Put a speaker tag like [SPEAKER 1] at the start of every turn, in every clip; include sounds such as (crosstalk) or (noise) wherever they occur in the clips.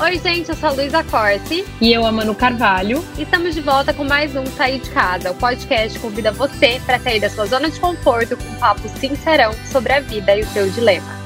[SPEAKER 1] Oi, gente, eu sou a Luísa Corsi.
[SPEAKER 2] E eu, a Manu Carvalho.
[SPEAKER 1] E estamos de volta com mais um Sair de Casa. O podcast que convida você para sair da sua zona de conforto com um papo sincerão sobre a vida e o seu dilema.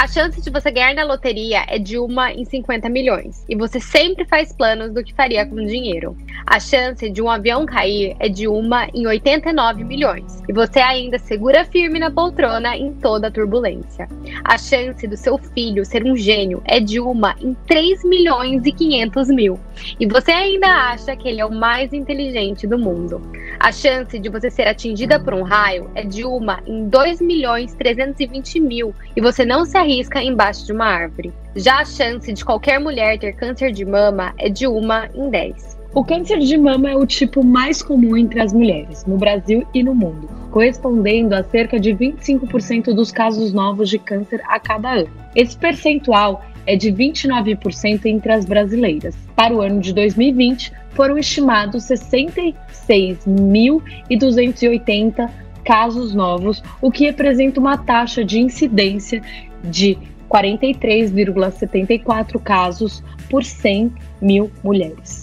[SPEAKER 1] A chance de você ganhar na loteria é de uma em 50 milhões, e você sempre faz planos do que faria com o dinheiro. A chance de um avião cair é de uma em 89 milhões, e você ainda segura firme na poltrona em toda a turbulência. A chance do seu filho ser um gênio é de uma em 3 milhões e 500 mil, e você ainda acha que ele é o mais inteligente do mundo. A chance de você ser atingida por um raio é de uma em 2 milhões 320 mil, e você não se arrisca embaixo de uma árvore. Já a chance de qualquer mulher ter câncer de mama é de uma em 10.
[SPEAKER 2] O câncer de mama é o tipo mais comum entre as mulheres, no Brasil e no mundo, correspondendo a cerca de 25% dos casos novos de câncer a cada ano. Esse percentual é de 29% entre as brasileiras. Para o ano de 2020, foram estimados 66.280 casos novos, o que representa uma taxa de incidência de 43,74 casos por 100 mil mulheres.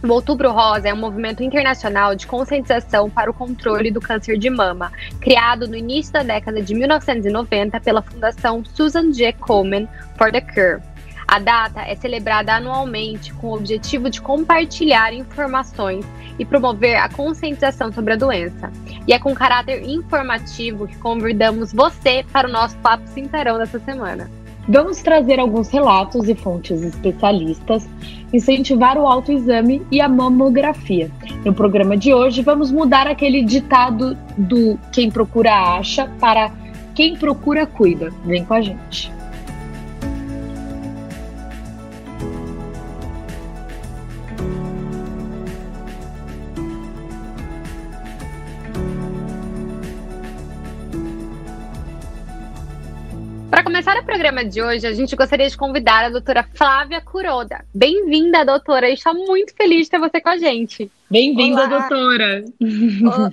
[SPEAKER 1] O Outubro Rosa é um movimento internacional de conscientização para o controle do câncer de mama, criado no início da década de 1990 pela Fundação Susan G. Komen for the Cure. A data é celebrada anualmente com o objetivo de compartilhar informações e promover a conscientização sobre a doença. E é com caráter informativo que convidamos você para o nosso Papo Cintarão dessa semana.
[SPEAKER 2] Vamos trazer alguns relatos e fontes especialistas, incentivar o autoexame e a mamografia. No programa de hoje, vamos mudar aquele ditado do quem procura acha para quem procura cuida. Vem com a gente.
[SPEAKER 1] Programa de hoje, a gente gostaria de convidar a doutora Flávia Curoda. Bem-vinda, doutora. Estou muito feliz de ter você com a gente.
[SPEAKER 2] Bem-vinda, doutora.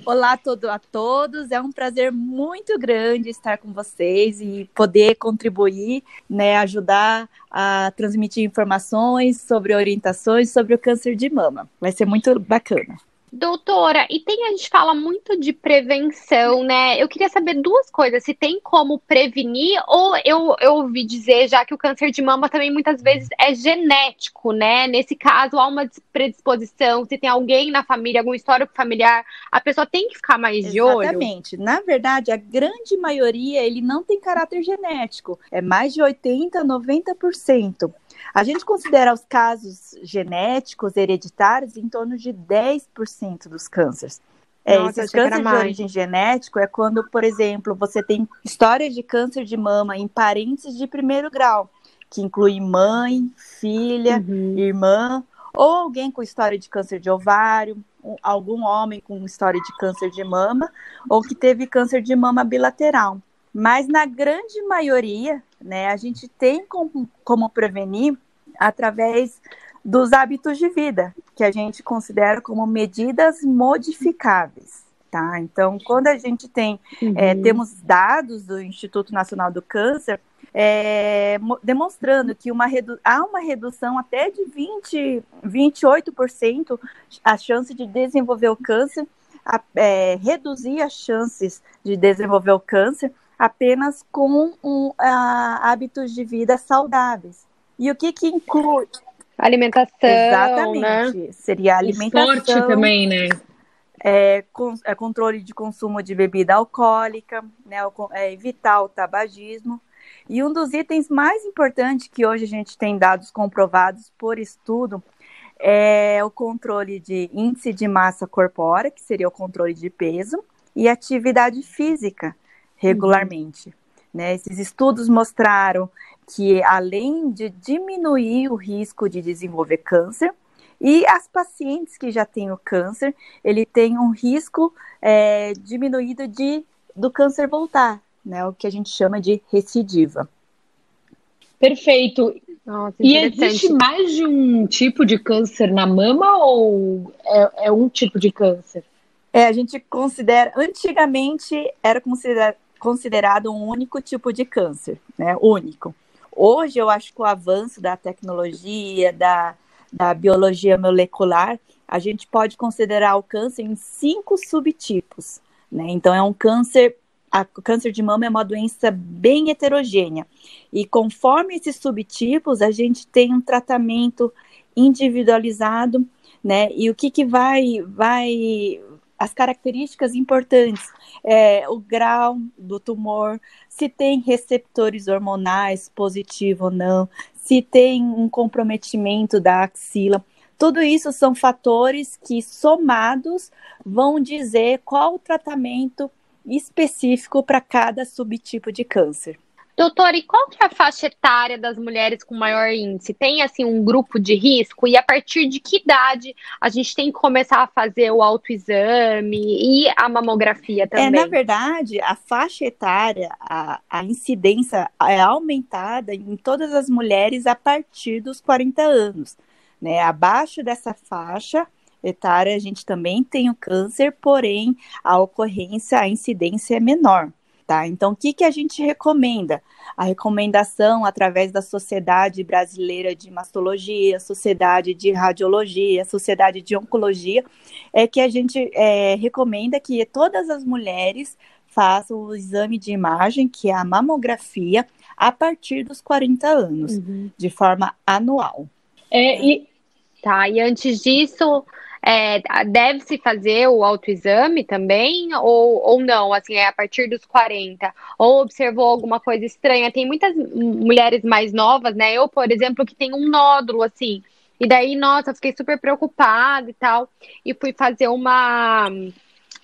[SPEAKER 3] Olá a, todo, a todos. É um prazer muito grande estar com vocês e poder contribuir, né, ajudar a transmitir informações sobre orientações sobre o câncer de mama. Vai ser muito bacana.
[SPEAKER 1] Doutora, e tem a gente fala muito de prevenção, né? Eu queria saber duas coisas: se tem como prevenir, ou eu, eu ouvi dizer já que o câncer de mama também muitas vezes é genético, né? Nesse caso, há uma predisposição, se tem alguém na família, algum histórico familiar, a pessoa tem que ficar mais de olho.
[SPEAKER 3] Exatamente. Na verdade, a grande maioria ele não tem caráter genético, é mais de 80, 90%. A gente considera os casos genéticos hereditários em torno de 10% dos cânceres. É, Nossa, esses cânceres de origem genética é quando, por exemplo, você tem histórias de câncer de mama em parentes de primeiro grau, que inclui mãe, filha, uhum. irmã, ou alguém com história de câncer de ovário, algum homem com história de câncer de mama, ou que teve câncer de mama bilateral. Mas na grande maioria, né, a gente tem como, como prevenir através dos hábitos de vida, que a gente considera como medidas modificáveis. Tá? Então, quando a gente tem, é, uhum. é, temos dados do Instituto Nacional do Câncer, é, demonstrando que uma há uma redução até de 20, 28% a chance de desenvolver o câncer, a, é, reduzir as chances de desenvolver o câncer apenas com um, a, hábitos de vida saudáveis. E o que que inclui?
[SPEAKER 1] Alimentação,
[SPEAKER 3] Exatamente.
[SPEAKER 1] Né?
[SPEAKER 3] Seria alimentação.
[SPEAKER 2] Esporte também, né?
[SPEAKER 3] É, com, é, controle de consumo de bebida alcoólica, né, é, evitar o tabagismo. E um dos itens mais importantes que hoje a gente tem dados comprovados por estudo é o controle de índice de massa corpórea, que seria o controle de peso, e atividade física regularmente. Uhum. Né? Esses estudos mostraram que, além de diminuir o risco de desenvolver câncer, e as pacientes que já têm o câncer, ele tem um risco é, diminuído de do câncer voltar, né? O que a gente chama de recidiva.
[SPEAKER 2] Perfeito. Nossa, e existe mais de um tipo de câncer na mama ou é, é um tipo de câncer?
[SPEAKER 3] É, a gente considera. Antigamente era considera, considerado um único tipo de câncer, né? Único. Hoje eu acho que o avanço da tecnologia, da, da biologia molecular, a gente pode considerar o câncer em cinco subtipos. Né? Então, é um câncer o câncer de mama é uma doença bem heterogênea. E conforme esses subtipos, a gente tem um tratamento individualizado, né? E o que, que vai, vai, as características importantes, é, o grau do tumor, se tem receptores hormonais positivo ou não, se tem um comprometimento da axila. Tudo isso são fatores que, somados, vão dizer qual o tratamento específico para cada subtipo de câncer.
[SPEAKER 1] Doutora, e qual que é a faixa etária das mulheres com maior índice? Tem assim um grupo de risco e a partir de que idade a gente tem que começar a fazer o autoexame e a mamografia também?
[SPEAKER 3] É, na verdade, a faixa etária, a, a incidência é aumentada em todas as mulheres a partir dos 40 anos. Né? Abaixo dessa faixa, etária, a gente também tem o câncer, porém a ocorrência, a incidência é menor. Tá? Então, o que, que a gente recomenda? A recomendação através da Sociedade Brasileira de Mastologia, Sociedade de Radiologia, Sociedade de Oncologia, é que a gente é, recomenda que todas as mulheres façam o exame de imagem, que é a mamografia, a partir dos 40 anos, uhum. de forma anual.
[SPEAKER 1] É, e, tá, e antes disso, é, deve-se fazer o autoexame também ou, ou não? Assim, é a partir dos 40? Ou observou alguma coisa estranha? Tem muitas mulheres mais novas, né? Eu, por exemplo, que tem um nódulo, assim. E daí, nossa, fiquei super preocupada e tal. E fui fazer uma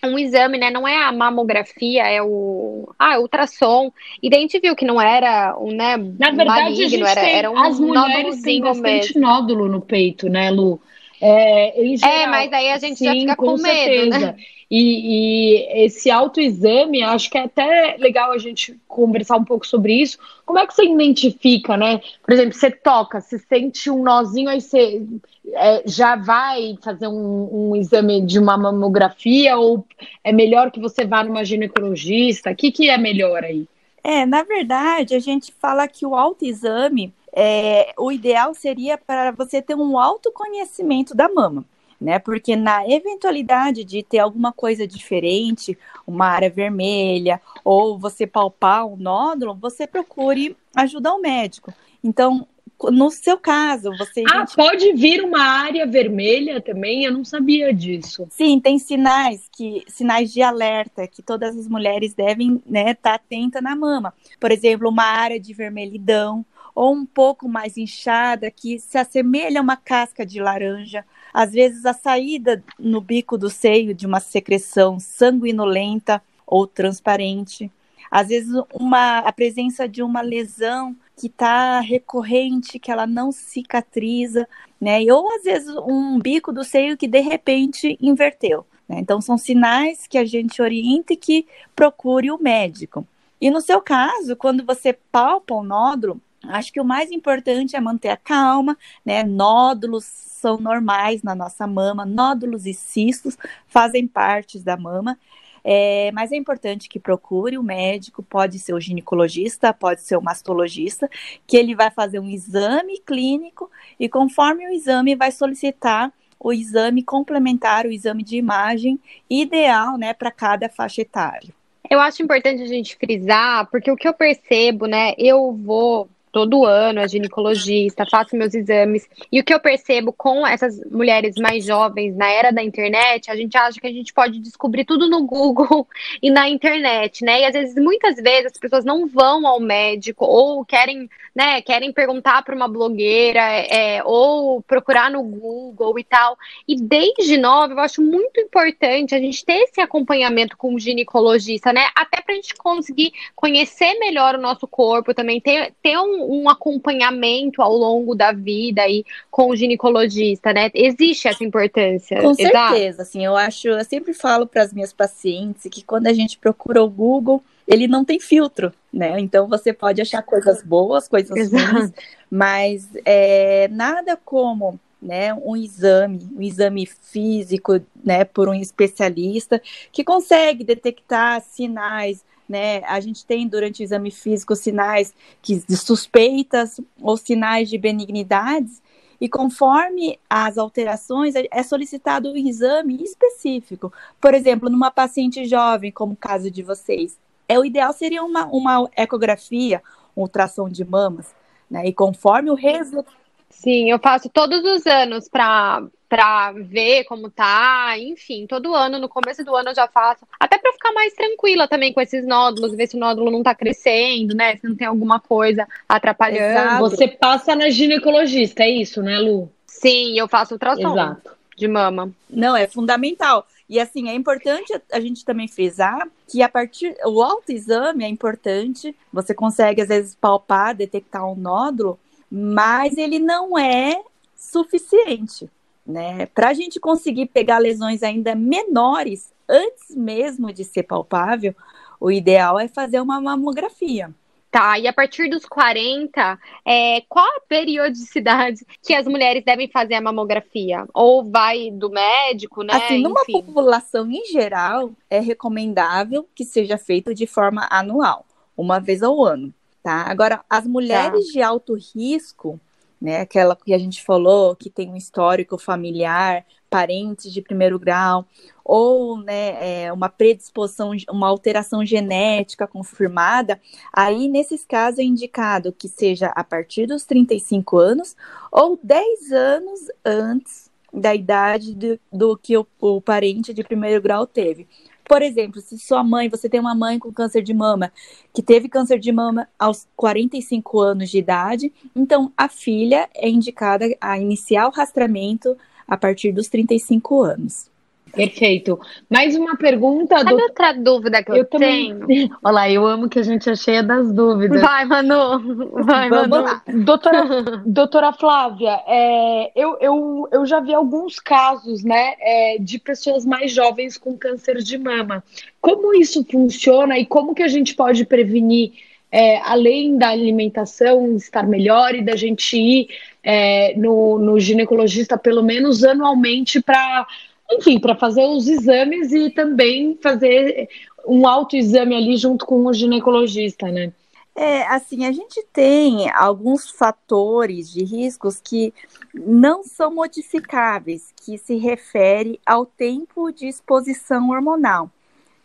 [SPEAKER 1] um exame, né? Não é a mamografia, é o ah, é ultrassom. E daí a gente viu que não era um, né?
[SPEAKER 2] Na verdade, maligno, a gente era, tem, era um as mulheres têm bastante mesmo. nódulo no peito, né, Lu?
[SPEAKER 1] É, em é, geral, é, mas aí a gente sim, já fica com, com medo, né?
[SPEAKER 2] E, e, esse autoexame, acho que é até legal a gente conversar um pouco sobre isso. Como é que você identifica, né? Por exemplo, você toca, você sente um nozinho, aí você é, já vai fazer um, um, exame de uma mamografia ou é melhor que você vá numa ginecologista? O que, que é melhor aí?
[SPEAKER 3] É, na verdade, a gente fala que o autoexame é, o ideal seria para você ter um autoconhecimento da mama, né? Porque na eventualidade de ter alguma coisa diferente, uma área vermelha, ou você palpar um nódulo, você procure ajuda ao médico. Então, no seu caso, você.
[SPEAKER 2] Ah, pode vir uma área vermelha também? Eu não sabia disso.
[SPEAKER 3] Sim, tem sinais que sinais de alerta que todas as mulheres devem estar né, tá atenta na mama. Por exemplo, uma área de vermelhidão, ou um pouco mais inchada, que se assemelha a uma casca de laranja. Às vezes, a saída no bico do seio de uma secreção sanguinolenta ou transparente. Às vezes, uma, a presença de uma lesão que está recorrente, que ela não cicatriza, né? Ou às vezes um bico do seio que de repente inverteu. Né? Então, são sinais que a gente orienta e que procure o médico. E no seu caso, quando você palpa o nódulo, Acho que o mais importante é manter a calma, né? Nódulos são normais na nossa mama, nódulos e cistos fazem parte da mama. É, mas é importante que procure o médico, pode ser o ginecologista, pode ser o mastologista, que ele vai fazer um exame clínico e conforme o exame vai solicitar o exame complementar, o exame de imagem ideal, né, para cada faixa etária.
[SPEAKER 1] Eu acho importante a gente frisar, porque o que eu percebo, né, eu vou todo ano a ginecologista, faço meus exames. E o que eu percebo com essas mulheres mais jovens na era da internet, a gente acha que a gente pode descobrir tudo no Google (laughs) e na internet, né? E às vezes, muitas vezes, as pessoas não vão ao médico ou querem, né, querem perguntar para uma blogueira é, ou procurar no Google e tal. E desde nova, eu acho muito importante a gente ter esse acompanhamento com o ginecologista, né? Até para a gente conseguir conhecer melhor o nosso corpo também, ter, ter um, um acompanhamento ao longo da vida aí com o ginecologista, né? Existe essa importância.
[SPEAKER 3] Com Exato? certeza, assim, eu acho, eu sempre falo para as minhas pacientes que quando a gente procura o Google, ele não tem filtro, né? Então você pode achar coisas boas, coisas Exato. ruins, mas é, nada como né, um exame, um exame físico, né, por um especialista que consegue detectar sinais, né? A gente tem durante o exame físico sinais que, de suspeitas ou sinais de benignidades e conforme as alterações, é solicitado um exame específico. Por exemplo, numa paciente jovem, como o caso de vocês, é o ideal seria uma, uma ecografia, ultrassom de mamas, né? E conforme o resultado.
[SPEAKER 1] Sim, eu faço todos os anos para para ver como tá, enfim, todo ano, no começo do ano eu já faço, até para ficar mais tranquila também com esses nódulos, ver se o nódulo não tá crescendo, né, se não tem alguma coisa atrapalhando. Exato.
[SPEAKER 2] Você passa na ginecologista, é isso, né, Lu?
[SPEAKER 1] Sim, eu faço ultrassom Exato. de mama.
[SPEAKER 3] Não, é fundamental. E assim, é importante a gente também frisar que a partir o autoexame é importante, você consegue às vezes palpar, detectar um nódulo, mas ele não é suficiente né? Para a gente conseguir pegar lesões ainda menores antes mesmo de ser palpável, o ideal é fazer uma mamografia.
[SPEAKER 1] Tá, e a partir dos 40, é, qual a periodicidade que as mulheres devem fazer a mamografia? Ou vai do médico, né?
[SPEAKER 3] Assim, numa Enfim. população em geral, é recomendável que seja feito de forma anual, uma vez ao ano, tá? Agora, as mulheres tá. de alto risco, né? Aquela que a gente falou que tem um histórico familiar, parentes de primeiro grau, ou né, é, uma predisposição, uma alteração genética confirmada, aí nesses casos é indicado que seja a partir dos 35 anos ou 10 anos antes da idade do, do que o, o parente de primeiro grau teve. Por exemplo, se sua mãe, você tem uma mãe com câncer de mama, que teve câncer de mama aos 45 anos de idade, então a filha é indicada a iniciar o rastreamento a partir dos 35 anos.
[SPEAKER 2] Perfeito. Mais uma pergunta.
[SPEAKER 1] Sabe do... outra dúvida que eu, eu tenho? (laughs)
[SPEAKER 2] Também... Olha lá, eu amo que a gente é cheia das dúvidas.
[SPEAKER 1] Vai, Manu. Vai, Vamos Manu. Lá.
[SPEAKER 2] Doutora, (laughs) doutora Flávia, é, eu, eu, eu já vi alguns casos, né, é, de pessoas mais jovens com câncer de mama. Como isso funciona e como que a gente pode prevenir, é, além da alimentação estar melhor e da gente ir é, no, no ginecologista pelo menos anualmente para enfim, para fazer os exames e também fazer um autoexame ali junto com o ginecologista, né?
[SPEAKER 3] É, assim, a gente tem alguns fatores de riscos que não são modificáveis, que se refere ao tempo de exposição hormonal.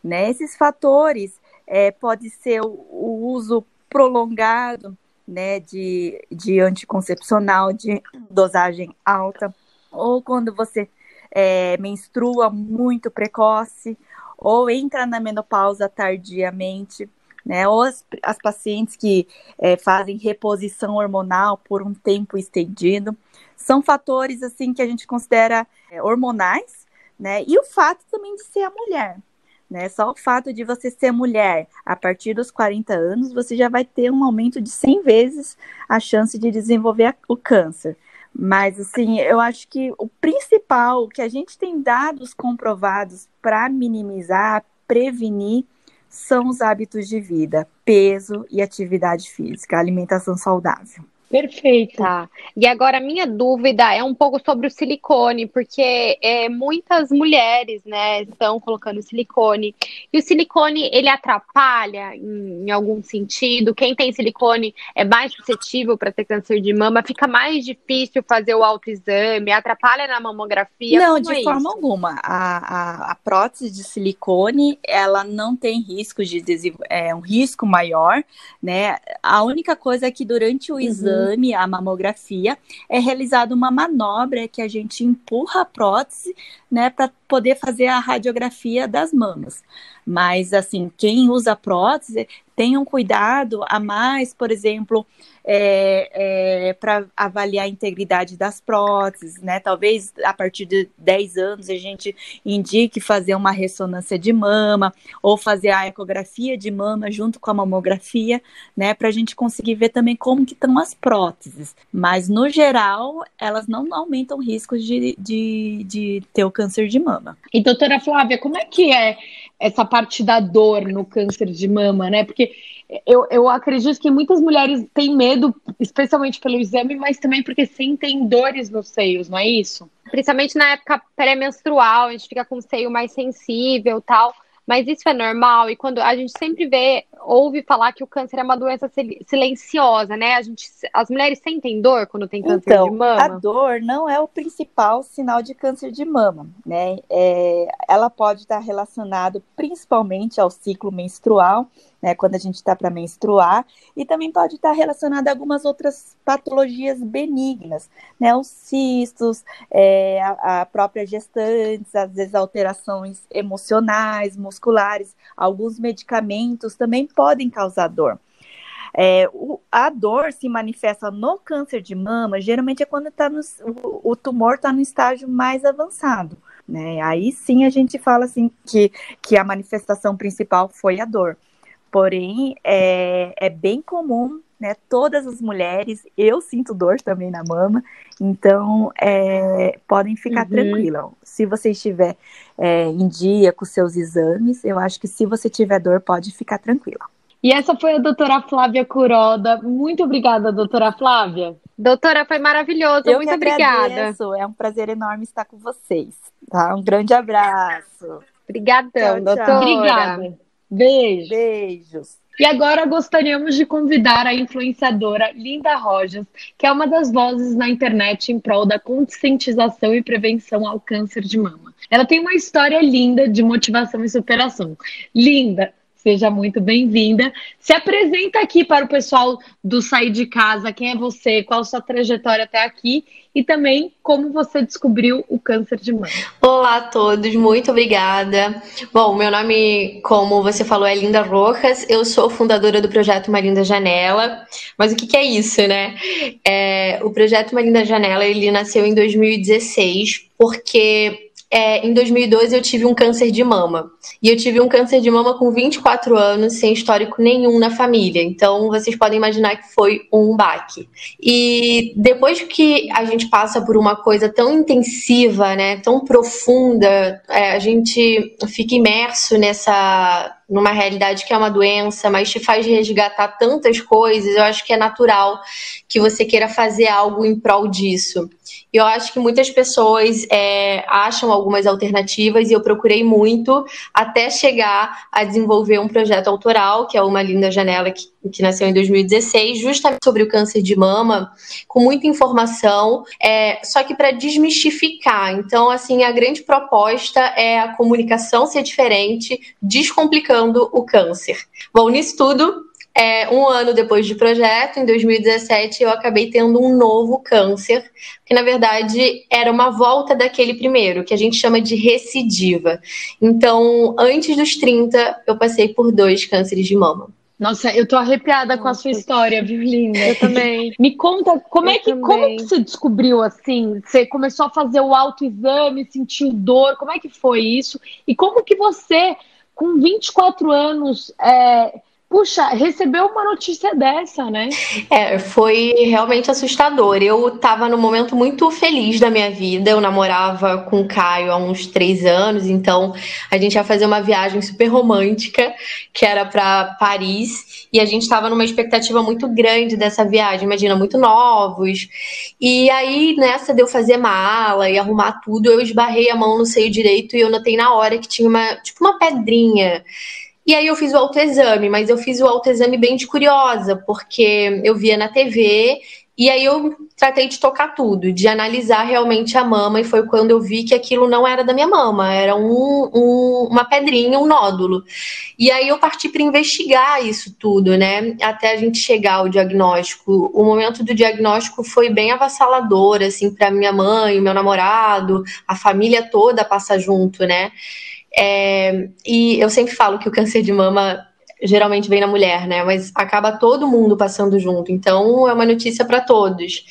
[SPEAKER 3] Né? Esses fatores é, pode ser o, o uso prolongado né, de, de anticoncepcional de dosagem alta, ou quando você é, menstrua muito precoce ou entra na menopausa tardiamente, né? Ou as, as pacientes que é, fazem reposição hormonal por um tempo estendido. São fatores assim que a gente considera é, hormonais, né? E o fato também de ser a mulher. Né? Só o fato de você ser mulher a partir dos 40 anos, você já vai ter um aumento de 100 vezes a chance de desenvolver o câncer. Mas, assim, eu acho que o principal, que a gente tem dados comprovados para minimizar, prevenir, são os hábitos de vida, peso e atividade física, alimentação saudável.
[SPEAKER 2] Perfeito.
[SPEAKER 1] Tá. E agora a minha dúvida é um pouco sobre o silicone, porque é, muitas mulheres, né, estão colocando silicone. E o silicone, ele atrapalha em, em algum sentido? Quem tem silicone é mais suscetível para ter câncer de mama? Fica mais difícil fazer o autoexame? Atrapalha na mamografia?
[SPEAKER 3] Não,
[SPEAKER 1] Como
[SPEAKER 3] de
[SPEAKER 1] é
[SPEAKER 3] forma
[SPEAKER 1] isso?
[SPEAKER 3] alguma. A, a, a prótese de silicone, ela não tem risco de é um risco maior, né? A única coisa é que durante o
[SPEAKER 1] Uhum.
[SPEAKER 3] Exame, a mamografia, é realizada uma manobra que a gente empurra a prótese, né, para poder fazer a radiografia das mamas. Mas, assim, quem usa prótese, tenham cuidado a mais, por exemplo, para avaliar a integridade das próteses, né? Talvez a partir de 10 anos a gente indique fazer uma ressonância de mama ou fazer a ecografia de mama junto com a mamografia, né? Para a gente conseguir ver também como que estão as próteses. Mas, no geral, elas não aumentam riscos de, de, de ter o câncer de mama.
[SPEAKER 2] E doutora Flávia, como é que é essa parte da dor no câncer de mama, né? Porque eu, eu acredito que muitas mulheres têm medo, especialmente pelo exame, mas também porque sentem dores nos seios, não é isso?
[SPEAKER 1] Principalmente na época pré-menstrual, a gente fica com o seio mais sensível tal. Mas isso é normal, e quando a gente sempre vê, ouve falar que o câncer é uma doença sil- silenciosa, né? A gente, as mulheres sentem dor quando tem câncer de
[SPEAKER 3] Então, a
[SPEAKER 1] mama.
[SPEAKER 3] dor não é o principal sinal de câncer de mama, né? É, ela pode estar relacionada principalmente ao ciclo menstrual, né? Quando a gente está para menstruar, e também pode estar relacionada a algumas outras patologias benignas, né? Os cistos, é, a, a própria gestantes, às vezes alterações emocionais, musculares, alguns medicamentos também podem causar dor. É, o- a dor se manifesta no câncer de mama, geralmente é quando tá no, o, o tumor está no estágio mais avançado. Né? Aí sim a gente fala assim que, que a manifestação principal foi a dor. Porém, é, é bem comum, né? Todas as mulheres, eu sinto dor também na mama, então é, podem ficar
[SPEAKER 1] Uhum.
[SPEAKER 3] tranquilas. Se você estiver é, em dia com seus exames, eu acho que se você tiver dor, pode ficar tranquila.
[SPEAKER 2] E essa foi a doutora Flávia Curoda. Muito obrigada, doutora Flávia.
[SPEAKER 1] Doutora, foi maravilhoso,
[SPEAKER 3] Eu
[SPEAKER 1] muito
[SPEAKER 3] que
[SPEAKER 1] obrigada.
[SPEAKER 3] agradeço, é um prazer enorme estar com vocês. Tá? Um grande abraço.
[SPEAKER 1] Obrigadão,
[SPEAKER 3] Tchau, tchau.
[SPEAKER 1] doutora.
[SPEAKER 2] Obrigada. Beijo.
[SPEAKER 3] Beijos.
[SPEAKER 2] E agora gostaríamos de convidar a influenciadora Linda Rojas, que é uma das vozes na internet em prol da conscientização e prevenção ao câncer de mama. Ela tem uma história linda de motivação e superação. Linda, seja muito bem-vinda. Se apresenta aqui para o pessoal do Sair de Casa, quem é você, qual sua trajetória até aqui e também como você descobriu o câncer de mama.
[SPEAKER 4] Olá a todos, muito obrigada. Bom, meu nome, como você falou, é Linda Rojas. Eu sou fundadora do projeto Uma Linda Janela. Mas o que, que é isso, né? É, o projeto Uma Linda Janela ele nasceu em 2016 porque é, em 2012 eu tive um câncer de mama. E eu tive um câncer de mama com 24 anos, sem histórico nenhum na família. Então vocês podem imaginar que foi um baque. E depois que a gente passa por uma coisa tão intensiva, né, tão profunda, é, a gente fica imerso nessa numa realidade que é uma doença, mas te faz resgatar tantas coisas. Eu acho que é natural que você queira fazer algo em prol disso. Eu acho que muitas pessoas é, acham algumas alternativas e eu procurei muito até chegar a desenvolver um projeto autoral, que é uma linda janela que, que nasceu em 2016, justamente sobre o câncer de mama, com muita informação, é, só que para desmistificar. Então, assim, a grande proposta é a comunicação ser diferente, descomplicando o câncer. Bom, nisso tudo, é, um ano depois de projeto, em 2017, eu acabei tendo um novo câncer, que na verdade era uma volta daquele primeiro, que a gente chama de recidiva. Então, antes dos 30, eu passei por dois cânceres de mama.
[SPEAKER 2] Nossa, eu tô arrepiada com a sua história, viu, Linda?
[SPEAKER 1] Eu também. (laughs)
[SPEAKER 2] Me conta, como
[SPEAKER 1] Eu
[SPEAKER 2] é que
[SPEAKER 1] também.
[SPEAKER 2] como que você descobriu assim? Você começou a fazer o autoexame, sentiu dor? Como é que foi isso? E como que você, com 24 anos, é, Puxa, recebeu uma notícia dessa, né?
[SPEAKER 4] É, foi realmente assustador. Eu estava num momento muito feliz da minha vida. Eu namorava com o Caio há uns três anos, então a gente ia fazer uma viagem super romântica, que era para Paris, e a gente estava numa expectativa muito grande dessa viagem. Imagina, muito novos. E aí, nessa de eu fazer mala e arrumar tudo, eu esbarrei a mão no seio direito e eu notei na hora que tinha uma, tipo, uma pedrinha. E aí eu fiz o autoexame, mas eu fiz o autoexame bem de curiosa, porque eu via na TV e aí eu tratei de tocar tudo, de analisar realmente a mama, e foi quando eu vi que aquilo não era da minha mama, era um, um, uma pedrinha, um nódulo. E aí eu parti para investigar isso tudo, né? Até a gente chegar ao diagnóstico. O momento do diagnóstico foi bem avassalador, assim, para minha mãe, meu namorado, a família toda passa junto, né? É, e eu sempre falo que o câncer de mama geralmente vem na mulher, né? Mas acaba todo mundo passando junto. Então é uma notícia para todos.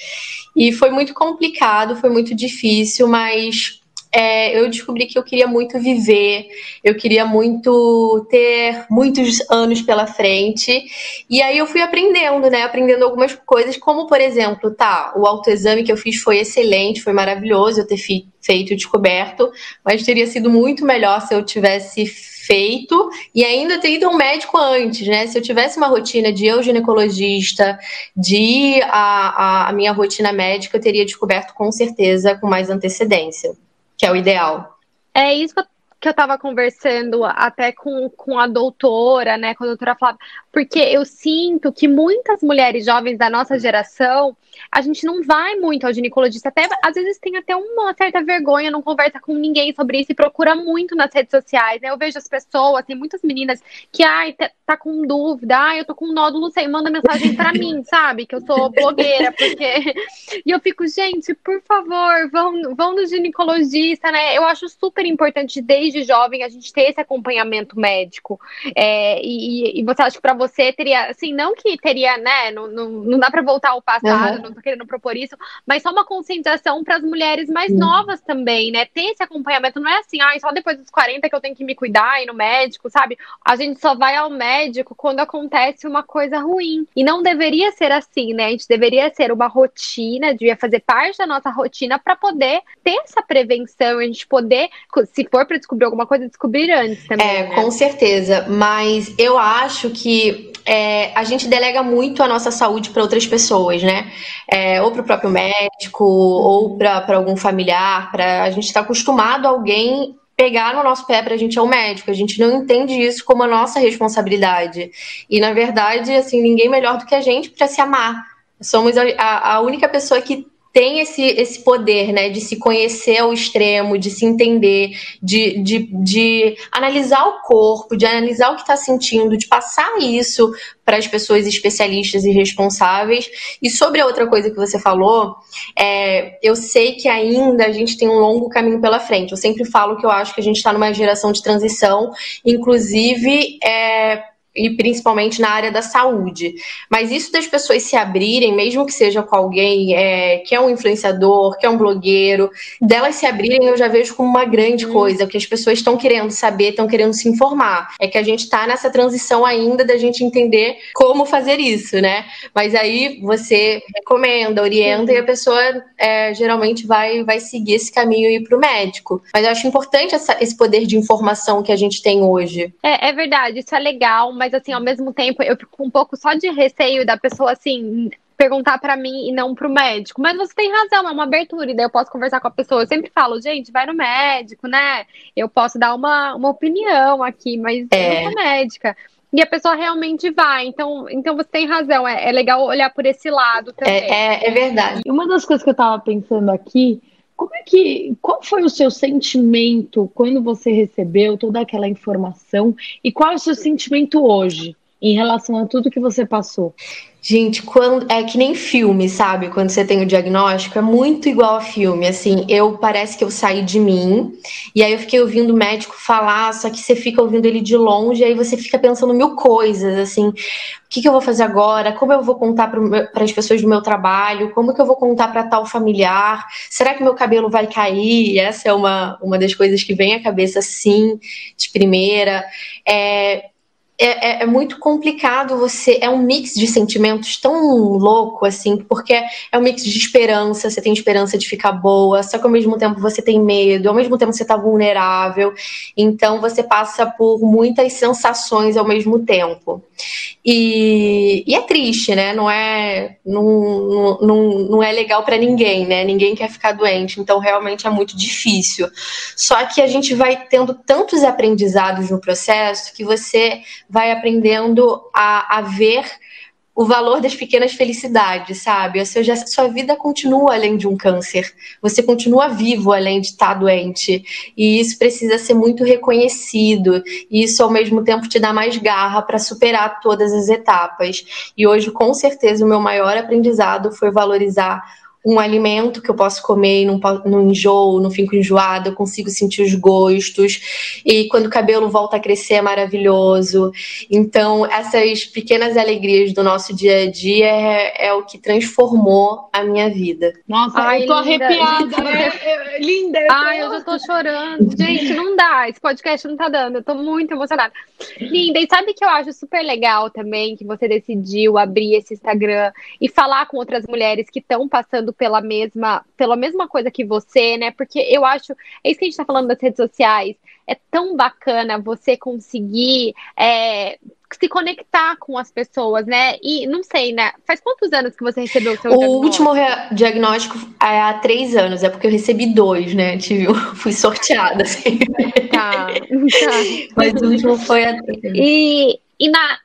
[SPEAKER 4] E foi muito complicado, foi muito difícil, mas é, eu descobri que eu queria muito viver, eu queria muito ter muitos anos pela frente. E aí eu fui aprendendo, né? Aprendendo algumas coisas, como por exemplo, tá, o autoexame que eu fiz foi excelente, foi maravilhoso eu ter feito e descoberto, mas teria sido muito melhor se eu tivesse feito e ainda ter ido um médico antes, né? Se eu tivesse uma rotina de eu ginecologista, de a, a, a minha rotina médica, eu teria descoberto com certeza com mais antecedência que é o ideal.
[SPEAKER 1] É isso que eu estava conversando até com, com a doutora, né, com a doutora Flávia, porque eu sinto que muitas mulheres jovens da nossa geração, a gente não vai muito ao ginecologista, até às vezes tem até uma certa vergonha, não conversa com ninguém sobre isso e procura muito nas redes sociais, né? Eu vejo as pessoas, tem muitas meninas que, ai, tá, tá com dúvida, ai, eu tô com um nódulo, sei, manda mensagem para mim, (laughs) sabe? Que eu sou blogueira, porque. (laughs) e eu fico, gente, por favor, vão, vão no ginecologista, né? Eu acho super importante desde desde jovem a gente ter esse acompanhamento médico. É, e, e, você acha que para você teria, assim, não que teria, né? Não, não, não dá para voltar ao passado, uhum. não tô querendo propor isso, mas só uma conscientização para as mulheres mais uhum. novas também, né? Ter esse acompanhamento não é assim, ah, só depois dos 40 que eu tenho que me cuidar e no médico, sabe? A gente só vai ao médico quando acontece uma coisa ruim. E não deveria ser assim, né? A gente deveria ser uma rotina, devia fazer parte da nossa rotina para poder ter essa prevenção, a gente poder, se for para descobrir alguma coisa, descobrir antes também.
[SPEAKER 4] É,
[SPEAKER 1] né?
[SPEAKER 4] com certeza. Mas eu acho que é, a gente delega muito a nossa saúde para outras pessoas, né? É, ou para o próprio médico, ou para algum familiar. Pra, a gente está acostumado a alguém pegar no nosso pé para a gente ir ao médico. A gente não entende isso como a nossa responsabilidade. E, na verdade, assim, ninguém melhor do que a gente para se amar. Somos a, a única pessoa que tem esse, esse poder, né, de se conhecer ao extremo, de se entender, de, de, de analisar o corpo, de analisar o que está sentindo, de passar isso para as pessoas especialistas e responsáveis. E sobre a outra coisa que você falou, é, eu sei que ainda a gente tem um longo caminho pela frente. Eu sempre falo que eu acho que a gente está numa geração de transição, inclusive. É, e principalmente na área da saúde. Mas isso das pessoas se abrirem, mesmo que seja com alguém é, que é um influenciador, que é um blogueiro, delas se abrirem eu já vejo como uma grande hum. coisa, porque as pessoas estão querendo saber, estão querendo se informar. É que a gente está nessa transição ainda da gente entender como fazer isso, né? Mas aí você recomenda, orienta e a pessoa é, geralmente vai, vai seguir esse caminho e ir para o médico. Mas eu acho importante essa, esse poder de informação que a gente tem hoje.
[SPEAKER 1] É, é verdade, isso é legal, mas mas assim, ao mesmo tempo, eu fico um pouco só de receio da pessoa assim perguntar para mim e não pro médico. Mas você tem razão, é uma abertura, e daí eu posso conversar com a pessoa. Eu sempre falo, gente, vai no médico, né? Eu posso dar uma, uma opinião aqui, mas é. eu não sou médica. E a pessoa realmente vai. Então, então você tem razão. É, é legal olhar por esse lado também.
[SPEAKER 4] É, é, é verdade.
[SPEAKER 2] E uma das coisas que eu tava pensando aqui como é que, qual foi o seu sentimento quando você recebeu toda aquela informação? E qual é o seu sentimento hoje em relação a tudo que você passou?
[SPEAKER 4] Gente, quando é que nem filme, sabe? Quando você tem o diagnóstico, é muito igual a filme. Assim, eu parece que eu saí de mim e aí eu fiquei ouvindo o médico falar, só que você fica ouvindo ele de longe, e aí você fica pensando mil coisas, assim, o que, que eu vou fazer agora? Como eu vou contar para as pessoas do meu trabalho? Como que eu vou contar para tal familiar? Será que meu cabelo vai cair? Essa é uma, uma das coisas que vem à cabeça, sim, de primeira. É, é, é, é, muito complicado você. É um mix de sentimentos tão louco, assim, porque é um mix de esperança, você tem esperança de ficar boa, só que ao mesmo tempo você tem medo, ao mesmo tempo você tá vulnerável. Então você passa por muitas sensações ao mesmo tempo. E, e é triste, né? Não é, não, não, não é legal para ninguém, né? Ninguém quer ficar doente, então realmente é muito difícil. Só que a gente vai tendo tantos aprendizados no processo que você vai aprendendo a, a ver o valor das pequenas felicidades, sabe? Ou seja, a sua vida continua além de um câncer. Você continua vivo além de estar doente. E isso precisa ser muito reconhecido. E isso, ao mesmo tempo, te dá mais garra para superar todas as etapas. E hoje, com certeza, o meu maior aprendizado foi valorizar um alimento que eu posso comer e não, não enjoo, não fico enjoada, eu consigo sentir os gostos. E quando o cabelo volta a crescer é maravilhoso. Então, essas pequenas alegrias do nosso dia a dia é, é o que transformou a minha vida.
[SPEAKER 2] Nossa, Ai, eu tô linda. arrepiada, né? (laughs) Linda. Eu
[SPEAKER 1] tô... Ai, eu já tô chorando. (laughs) Gente, não dá. Esse podcast não tá dando. Eu tô muito emocionada. Linda. E sabe que eu acho super legal também que você decidiu abrir esse Instagram e falar com outras mulheres que estão passando pela mesma, pela mesma coisa que você, né? Porque eu acho, é isso que a gente tá falando das redes sociais, é tão bacana você conseguir é, se conectar com as pessoas, né? E não sei, né? Faz quantos anos que você recebeu o seu
[SPEAKER 4] o
[SPEAKER 1] diagnóstico?
[SPEAKER 4] último diagnóstico é há três anos, é porque eu recebi dois, né? Tive, (laughs) fui sorteada, assim.
[SPEAKER 1] Tá, (laughs) tá.
[SPEAKER 4] Mas o último foi há três
[SPEAKER 1] anos. E, e na,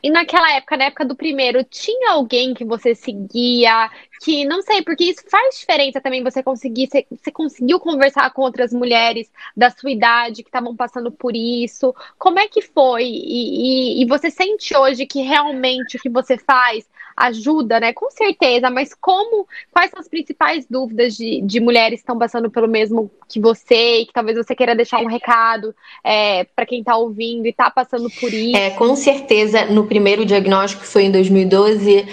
[SPEAKER 1] e naquela época, na época do primeiro, tinha alguém que você seguia, que não sei, porque isso faz diferença também você conseguir, você, você conseguiu conversar com outras mulheres da sua idade que estavam passando por isso. Como é que foi? E, e, e você sente hoje que realmente o que você faz ajuda, né? Com certeza, mas como, quais são as principais dúvidas de, de mulheres que estão passando pelo mesmo que você e que talvez você queira deixar um recado é, para quem está ouvindo e está passando por isso?
[SPEAKER 4] É, com certeza, no primeiro diagnóstico que foi em 2012,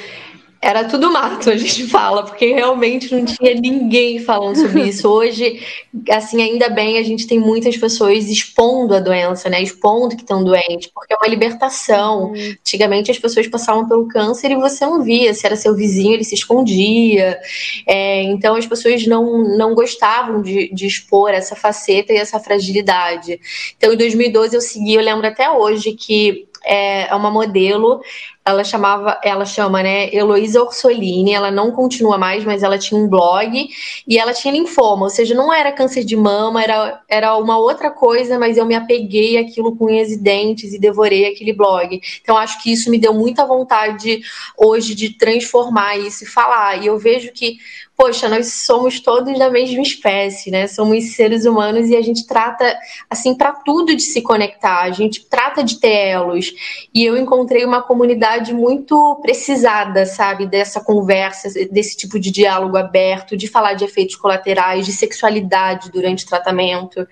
[SPEAKER 4] era tudo mato, a gente fala, porque realmente não tinha ninguém falando sobre (laughs) isso. Hoje, assim, ainda bem, a gente tem muitas pessoas expondo a doença, né? Expondo que estão doentes, porque é uma libertação. Uhum. Antigamente as pessoas passavam pelo câncer e você não via, se era seu vizinho, ele se escondia. É, então as pessoas não, não gostavam de, de expor essa faceta e essa fragilidade. Então, em 2012 eu segui, eu lembro até hoje que é, é uma modelo ela chamava, ela chama, né, Heloísa Orsolini, ela não continua mais, mas ela tinha um blog e ela tinha linfoma, ou seja, não era câncer de mama, era, era uma outra coisa, mas eu me apeguei àquilo com unhas e dentes e devorei aquele blog. Então acho que isso me deu muita vontade hoje de transformar isso e falar. E eu vejo que poxa, nós somos todos da mesma espécie, né? Somos seres humanos e a gente trata, assim, para tudo de se conectar, a gente trata de ter elos. E eu encontrei uma comunidade muito precisada, sabe, dessa conversa, desse tipo de diálogo aberto, de falar de efeitos colaterais, de sexualidade durante o tratamento.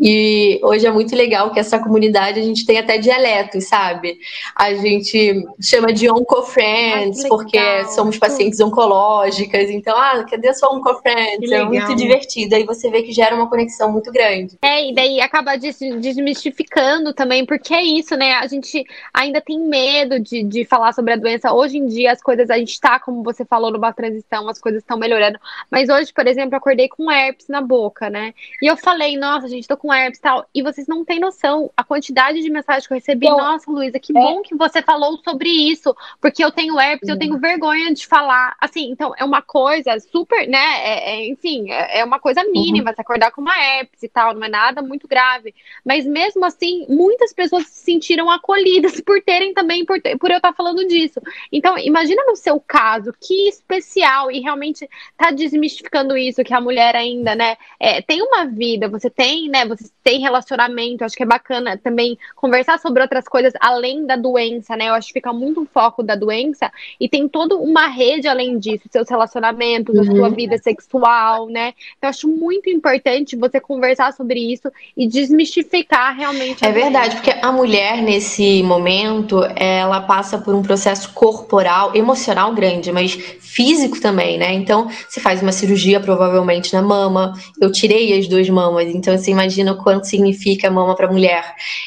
[SPEAKER 4] E hoje é muito legal que essa comunidade a gente tem até dialetos, sabe? A gente chama de onco-friends, porque somos pacientes oncológicas, então, ah, cadê a sua Uncofriends? É muito divertido. Aí você vê que gera uma conexão muito grande.
[SPEAKER 1] É, e daí acaba desmistificando também, porque é isso, né? A gente ainda tem medo de, de falar sobre a doença. Hoje em dia, as coisas, a gente tá, como você falou, numa transição, as coisas estão melhorando. Mas hoje, por exemplo, eu acordei com herpes na boca, né? E eu falei, nossa, gente, tô com herpes e tal. E vocês não têm noção a quantidade de mensagens que eu recebi. Então, nossa, Luísa, que é... bom que você falou sobre isso, porque eu tenho herpes, eu tenho vergonha de falar. Assim, então é uma coisa super, né? É, é, enfim, é, é, uma coisa mínima uhum. se acordar com uma herpes e tal, não é nada muito grave. Mas mesmo assim, muitas pessoas se sentiram acolhidas (laughs) por terem também, por, por eu estar falando disso. Então, imagina no seu caso, que especial, e realmente tá desmistificando isso, que a mulher ainda, né, é, tem uma vida, você tem, né, você tem relacionamento, acho que é bacana também conversar sobre outras coisas além da doença, né? Eu acho que fica muito o foco da doença e tem toda uma rede além disso, seus relacionamentos, uhum. a sua vida sexual, né? Então, acho muito importante você conversar sobre isso e desmistificar realmente.
[SPEAKER 4] É verdade, porque a mulher, nesse momento, ela passa por um processo corporal, emocional grande, mas físico também, né? Então, você faz uma cirurgia provavelmente na mama. Eu tirei as duas mamas, então você imagina o quanto significa mama para mulher.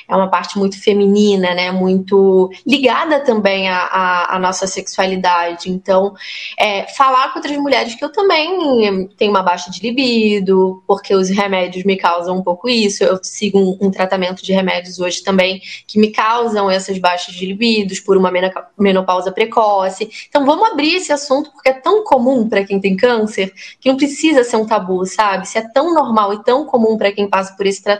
[SPEAKER 4] É uma parte muito feminina, né? Muito ligada também à, à, à nossa sexualidade. Então, é, falar com outras mulheres que eu também tenho uma baixa de libido, porque os remédios me causam um pouco isso. Eu sigo um, um tratamento de remédios hoje também que me causam essas baixas de libidos por uma menopausa precoce. Então, vamos abrir esse assunto porque é tão comum para quem tem câncer que não precisa ser um tabu, sabe? Se é tão normal e tão comum para quem passa por esse tratamento,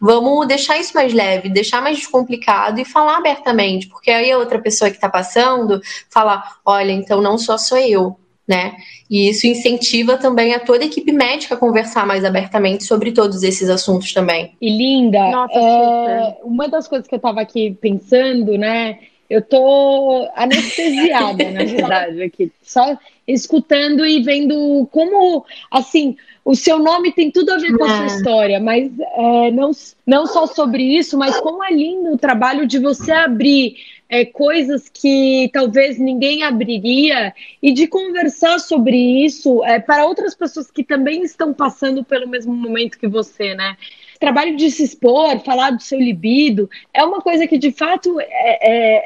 [SPEAKER 4] vamos deixar isso mais leve, deixar mais descomplicado e falar abertamente, porque aí a outra pessoa que está passando fala: olha, então não só sou eu, né? E isso incentiva também a toda a equipe médica a conversar mais abertamente sobre todos esses assuntos também.
[SPEAKER 2] E linda, Nossa, é, uma das coisas que eu estava aqui pensando, né? Eu tô anestesiada, na (laughs) verdade, aqui. Só escutando e vendo como, assim, o seu nome tem tudo a ver com a sua é. história, mas é, não, não só sobre isso, mas como é lindo o trabalho de você abrir é, coisas que talvez ninguém abriria e de conversar sobre isso é, para outras pessoas que também estão passando pelo mesmo momento que você, né? Trabalho de se expor, falar do seu libido, é uma coisa que de fato é,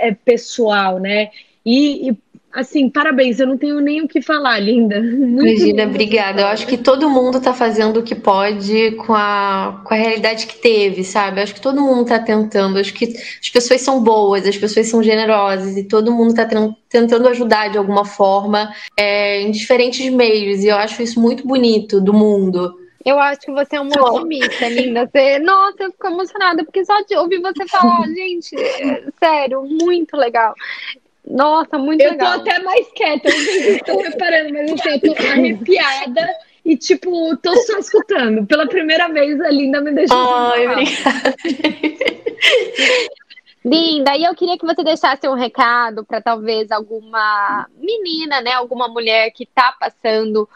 [SPEAKER 2] é, é pessoal, né? E, e, assim, parabéns, eu não tenho nem o que falar, linda. (laughs)
[SPEAKER 4] Muito Regina, obrigada. Eu acho que todo mundo está fazendo o que pode com a, com a realidade que teve, sabe? Eu acho que todo mundo está tentando. Eu acho que as pessoas são boas, as pessoas são generosas e todo mundo está tentando ajudar de alguma forma é, em diferentes meios. E eu acho isso muito bonito do mundo.
[SPEAKER 1] Eu acho que você é uma otimista, linda. Você... Nossa, eu fico emocionada, porque só de ouvir você falar, (laughs) gente, sério, muito legal. Nossa, muito
[SPEAKER 2] eu
[SPEAKER 1] legal.
[SPEAKER 2] Eu tô até mais quieta, eu estou reparando, mas assim, eu tô arrepiada e, tipo, tô só escutando. Pela primeira vez, a Linda me deixou.
[SPEAKER 4] Ai, obrigada.
[SPEAKER 1] Linda, e eu queria que você deixasse um recado para talvez alguma menina, né, alguma mulher que está passando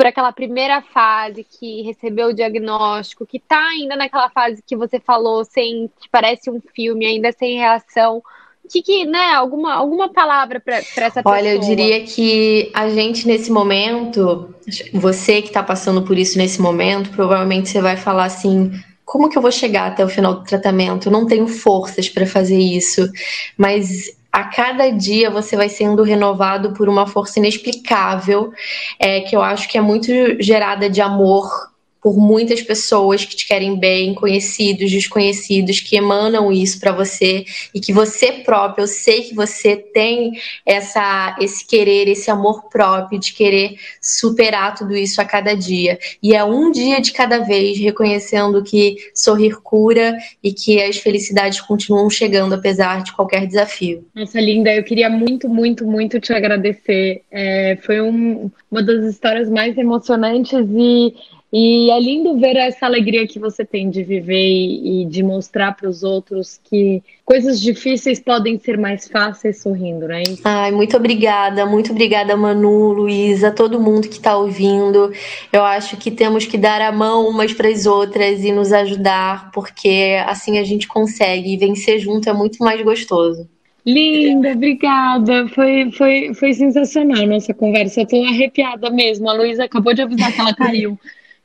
[SPEAKER 1] por aquela primeira fase que recebeu o diagnóstico, que está ainda naquela fase que você falou, sem que parece um filme, ainda sem reação. Que, que né, alguma, alguma palavra para essa pessoa?
[SPEAKER 4] Olha, eu diria que a gente nesse momento, você que está passando por isso nesse momento, provavelmente você vai falar assim: como que eu vou chegar até o final do tratamento? Eu não tenho forças para fazer isso, mas a cada dia você vai sendo renovado por uma força inexplicável, é, que eu acho que é muito gerada de amor por muitas pessoas que te querem bem, conhecidos, desconhecidos, que emanam isso para você e que você próprio, eu sei que você tem essa esse querer, esse amor próprio de querer superar tudo isso a cada dia. E é um dia de cada vez, reconhecendo que sorrir cura e que as felicidades continuam chegando apesar de qualquer desafio.
[SPEAKER 2] Nossa, linda, eu queria muito, muito, muito te agradecer. É, foi um, uma das histórias mais emocionantes e e é lindo ver essa alegria que você tem de viver e, e de mostrar para os outros que coisas difíceis podem ser mais fáceis sorrindo, né?
[SPEAKER 4] Ai, muito obrigada, muito obrigada, Manu, Luísa, todo mundo que está ouvindo. Eu acho que temos que dar a mão umas para as outras e nos ajudar, porque assim a gente consegue. E vencer junto é muito mais gostoso.
[SPEAKER 2] Linda, obrigada. Foi, foi, foi sensacional nossa conversa. Eu tô arrepiada mesmo. A Luísa acabou de avisar que ela caiu.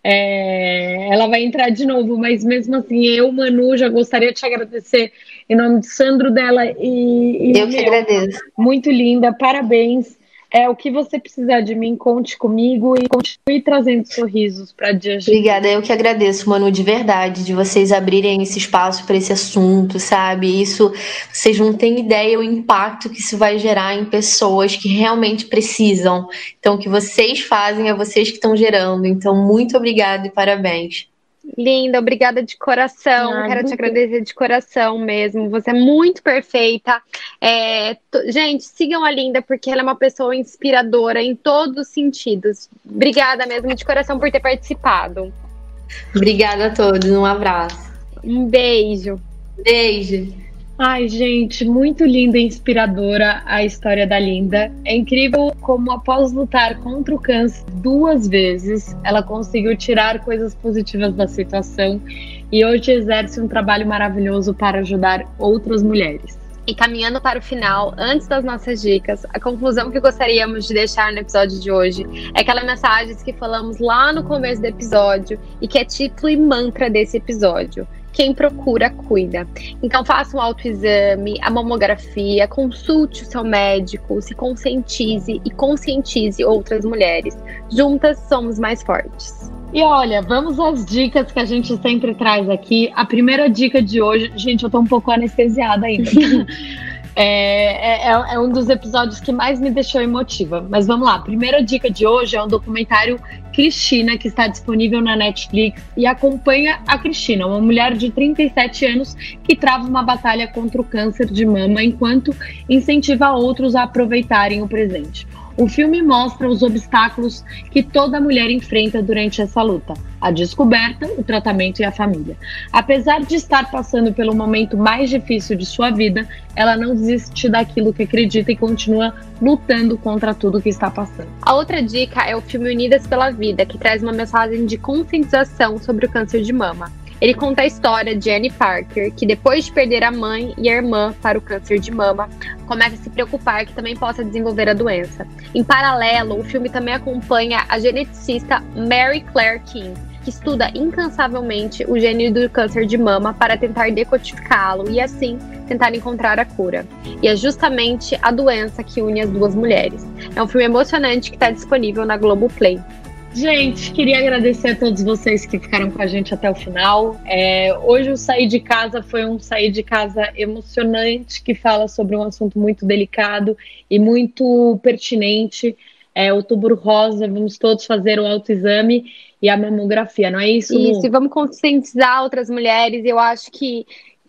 [SPEAKER 2] É, ela vai entrar de novo, mas mesmo assim, eu, Manu, já gostaria de te agradecer em nome de Sandro dela e.
[SPEAKER 4] e eu que agradeço.
[SPEAKER 2] Muito linda, parabéns. É o que você precisar de mim, conte comigo e continue trazendo sorrisos para diante.
[SPEAKER 4] Obrigada, eu que agradeço, Manu, de verdade, de vocês abrirem esse espaço para esse assunto, sabe? Isso, vocês não têm ideia o impacto que isso vai gerar em pessoas que realmente precisam. Então, o que vocês fazem é vocês que estão gerando. Então, muito obrigada e parabéns.
[SPEAKER 1] Linda, obrigada de coração. Ah, Quero te agradecer de coração mesmo. Você é muito perfeita. É, gente, sigam a Linda porque ela é uma pessoa inspiradora em todos os sentidos. Obrigada mesmo de coração por ter participado.
[SPEAKER 4] Obrigada a todos. Um abraço.
[SPEAKER 1] Um beijo.
[SPEAKER 4] Beijo.
[SPEAKER 2] Ai, gente, muito linda e inspiradora a história da Linda. É incrível como, após lutar contra o câncer duas vezes, ela conseguiu tirar coisas positivas da situação e hoje exerce um trabalho maravilhoso para ajudar outras mulheres.
[SPEAKER 1] E caminhando para o final, antes das nossas dicas, a conclusão que gostaríamos de deixar no episódio de hoje é aquela mensagem que falamos lá no começo do episódio e que é título e mantra desse episódio. Quem procura, cuida. Então faça um autoexame, a mamografia, consulte o seu médico, se conscientize e conscientize outras mulheres. Juntas somos mais fortes.
[SPEAKER 2] E olha, vamos às dicas que a gente sempre traz aqui. A primeira dica de hoje, gente, eu tô um pouco anestesiada ainda. (laughs) É, é, é, um dos episódios que mais me deixou emotiva. Mas vamos lá. Primeira dica de hoje é um documentário Cristina, que está disponível na Netflix e acompanha a Cristina, uma mulher de 37 anos que trava uma batalha contra o câncer de mama enquanto incentiva outros a aproveitarem o presente. O filme mostra os obstáculos que toda mulher enfrenta durante essa luta: a descoberta, o tratamento e a família. Apesar de estar passando pelo momento mais difícil de sua vida, ela não desiste daquilo que acredita e continua lutando contra tudo que está passando.
[SPEAKER 1] A outra dica é o filme Unidas pela Vida, que traz uma mensagem de conscientização sobre o câncer de mama. Ele conta a história de Annie Parker, que depois de perder a mãe e a irmã para o câncer de mama, começa a se preocupar que também possa desenvolver a doença. Em paralelo, o filme também acompanha a geneticista Mary Claire King, que estuda incansavelmente o gene do câncer de mama para tentar decodificá-lo e assim tentar encontrar a cura. E é justamente a doença que une as duas mulheres. É um filme emocionante que está disponível na Globoplay.
[SPEAKER 2] Gente, queria agradecer a todos vocês que ficaram com a gente até o final. É, hoje o Sair de Casa foi um Sair de Casa emocionante que fala sobre um assunto muito delicado e muito pertinente. É, outubro Rosa, vamos todos fazer o autoexame e a mamografia, não é isso?
[SPEAKER 1] Isso, e vamos conscientizar outras mulheres. Eu acho que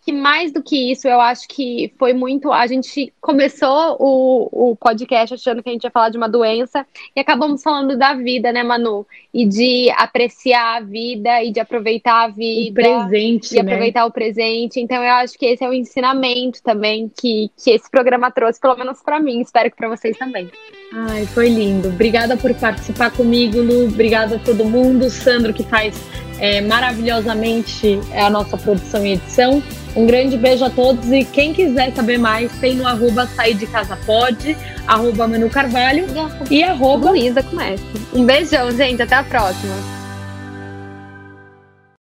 [SPEAKER 1] que mais do que isso, eu acho que foi muito. A gente começou o, o podcast achando que a gente ia falar de uma doença e acabamos falando da vida, né, Manu? E de apreciar a vida e de aproveitar a vida.
[SPEAKER 2] O presente.
[SPEAKER 1] E né? aproveitar o presente. Então, eu acho que esse é o ensinamento também que, que esse programa trouxe, pelo menos para mim. Espero que para vocês também.
[SPEAKER 2] Ai, foi lindo. Obrigada por participar comigo, Lu. Obrigada a todo mundo. Sandro, que faz é, maravilhosamente a nossa produção e edição. Um grande beijo a todos e quem quiser saber mais, tem no arroba sair de casa pode, arroba Manu Carvalho e arroba
[SPEAKER 1] Luísa com S. Um beijão, gente. Até a próxima.